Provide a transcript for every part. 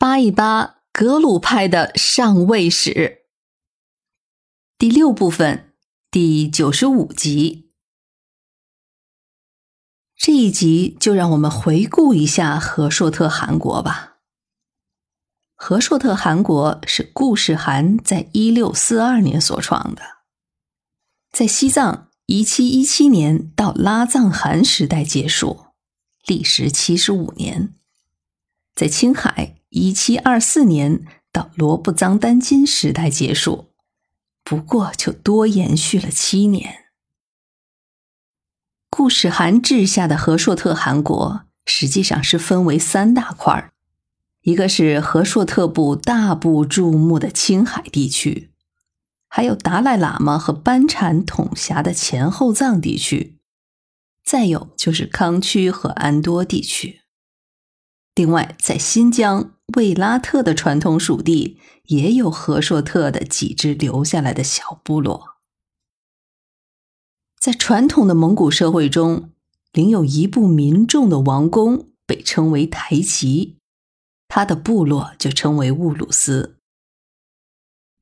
扒一扒格鲁派的上位史，第六部分第九十五集。这一集就让我们回顾一下和硕特汗国吧。和硕特汗国是固始汗在一六四二年所创的，在西藏一七一七年到拉藏汗时代结束，历时七十五年，在青海。一七二四年到罗布藏丹津时代结束，不过就多延续了七年。固始汗治下的和硕特汗国实际上是分为三大块儿，一个是和硕特部大部注目的青海地区，还有达赖喇嘛和班禅统辖的前后藏地区，再有就是康区和安多地区。另外，在新疆卫拉特的传统属地，也有和硕特的几支留下来的小部落。在传统的蒙古社会中，领有一部民众的王公被称为台吉，他的部落就称为乌鲁斯。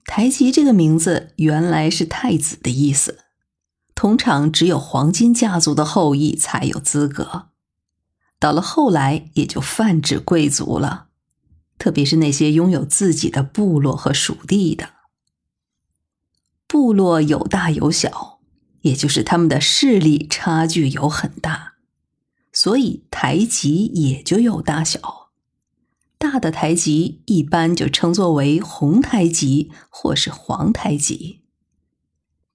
台吉这个名字原来是太子的意思，通常只有黄金家族的后裔才有资格。到了后来，也就泛指贵族了，特别是那些拥有自己的部落和属地的。部落有大有小，也就是他们的势力差距有很大，所以台级也就有大小。大的台级一般就称作为红台级或是黄台级。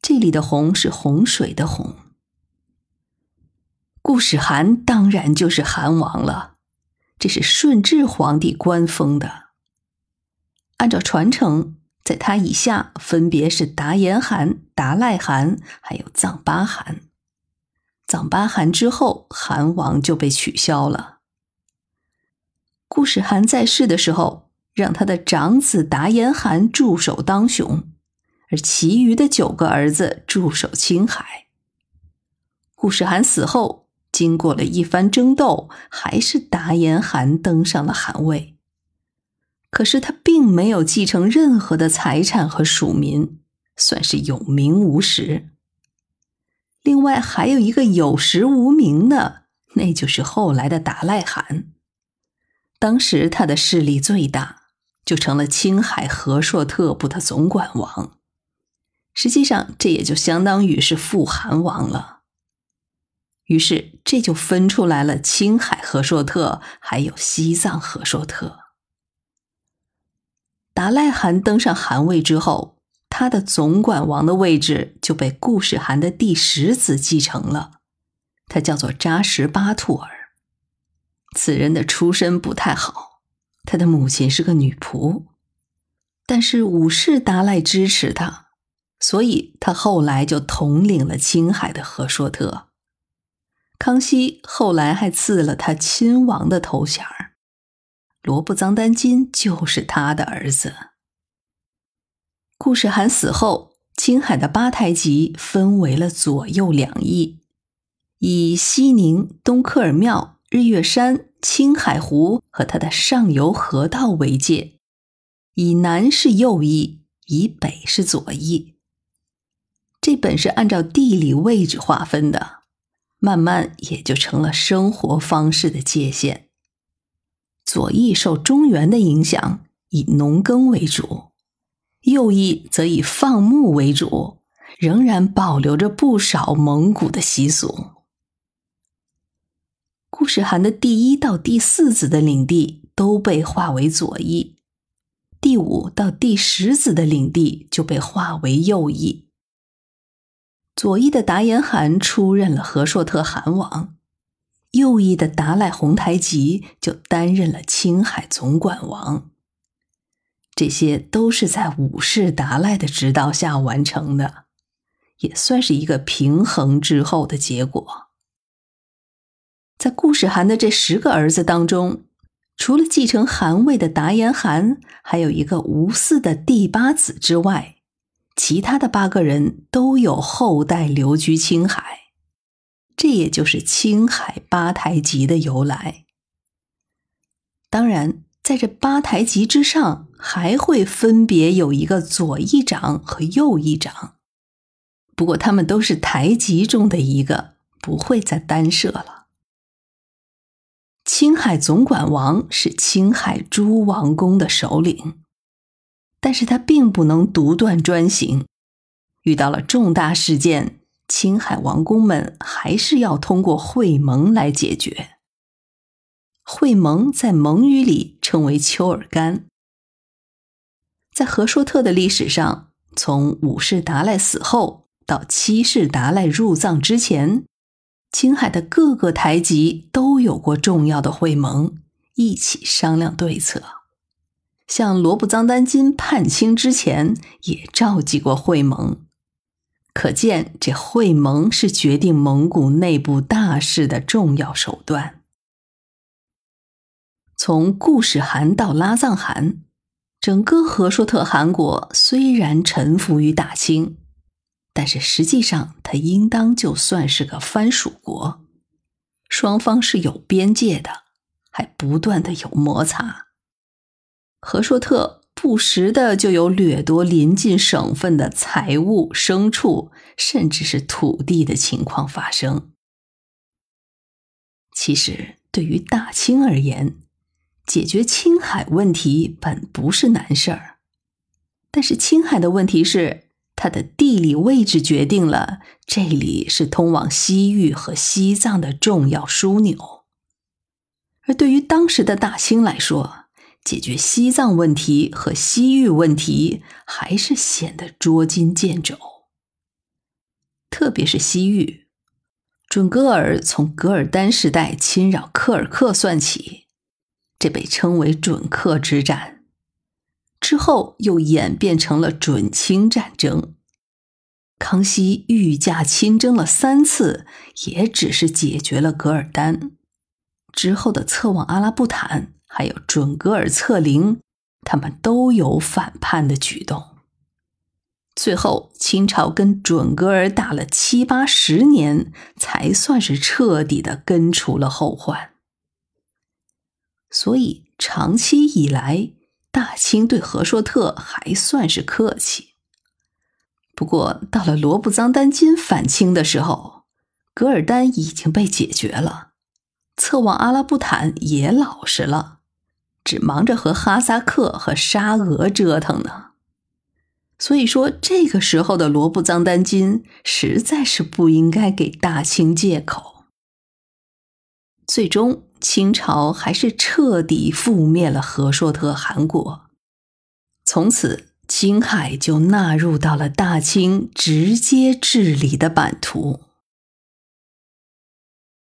这里的“洪”是洪水的“洪”。固始汗当然就是汗王了，这是顺治皇帝官封的。按照传承，在他以下分别是达延汗、达赖汗，还有藏巴汗。藏巴汗之后，汗王就被取消了。固始汗在世的时候，让他的长子达延汗驻守当雄，而其余的九个儿子驻守青海。固始汗死后。经过了一番争斗，还是达延汗登上了汗位。可是他并没有继承任何的财产和属民，算是有名无实。另外还有一个有实无名的，那就是后来的达赖汗。当时他的势力最大，就成了青海和硕特部的总管王。实际上，这也就相当于是副汗王了。于是，这就分出来了青海和硕特，还有西藏和硕特。达赖汗登上汗位之后，他的总管王的位置就被固始汗的第十子继承了，他叫做扎什巴图尔。此人的出身不太好，他的母亲是个女仆，但是武士达赖支持他，所以他后来就统领了青海的和硕特。康熙后来还赐了他亲王的头衔儿，罗布藏丹津就是他的儿子。顾世涵死后，青海的八台吉分为了左右两翼，以西宁、东科尔庙、日月山、青海湖和它的上游河道为界，以南是右翼，以北是左翼。这本是按照地理位置划分的。慢慢也就成了生活方式的界限。左翼受中原的影响，以农耕为主；右翼则以放牧为主，仍然保留着不少蒙古的习俗。固始汗的第一到第四子的领地都被划为左翼，第五到第十子的领地就被划为右翼。左翼的达延汗出任了和硕特汗王，右翼的达赖红台吉就担任了青海总管王。这些都是在武士达赖的指导下完成的，也算是一个平衡之后的结果。在固始汗的这十个儿子当中，除了继承汗位的达延汗，还有一个无嗣的第八子之外。其他的八个人都有后代留居青海，这也就是青海八台级的由来。当然，在这八台级之上，还会分别有一个左翼长和右翼长。不过他们都是台级中的一个，不会再单设了。青海总管王是青海诸王公的首领，但是他并不能独断专行，遇到了重大事件，青海王公们还是要通过会盟来解决。会盟在蒙语里称为丘尔干。在和硕特的历史上，从五世达赖死后到七世达赖入藏之前，青海的各个台级都有过重要的会盟，一起商量对策。像罗布藏丹津叛清之前，也召集过会盟。可见，这会盟是决定蒙古内部大事的重要手段。从固始汗到拉藏汗，整个和硕特汗国虽然臣服于大清，但是实际上它应当就算是个藩属国，双方是有边界的，还不断的有摩擦。和硕特不时的就有掠夺邻近省份的财物、牲畜，甚至是土地的情况发生。其实，对于大清而言，解决青海问题本不是难事儿，但是青海的问题是它的地理位置决定了这里是通往西域和西藏的重要枢纽，而对于当时的大清来说，解决西藏问题和西域问题还是显得捉襟见肘，特别是西域，准噶尔从噶尔丹时代侵扰柯尔克算起。这被称为准克之战，之后又演变成了准清战争。康熙御驾亲征了三次，也只是解决了噶尔丹。之后的策妄阿拉布坦，还有准噶尔策凌，他们都有反叛的举动。最后，清朝跟准噶尔打了七八十年，才算是彻底的根除了后患。所以，长期以来，大清对和硕特还算是客气。不过，到了罗布藏丹金反清的时候，噶尔丹已经被解决了，策妄阿拉布坦也老实了，只忙着和哈萨克和沙俄折腾呢。所以说，这个时候的罗布藏丹津实在是不应该给大清借口。最终。清朝还是彻底覆灭了和硕特汗国，从此青海就纳入到了大清直接治理的版图。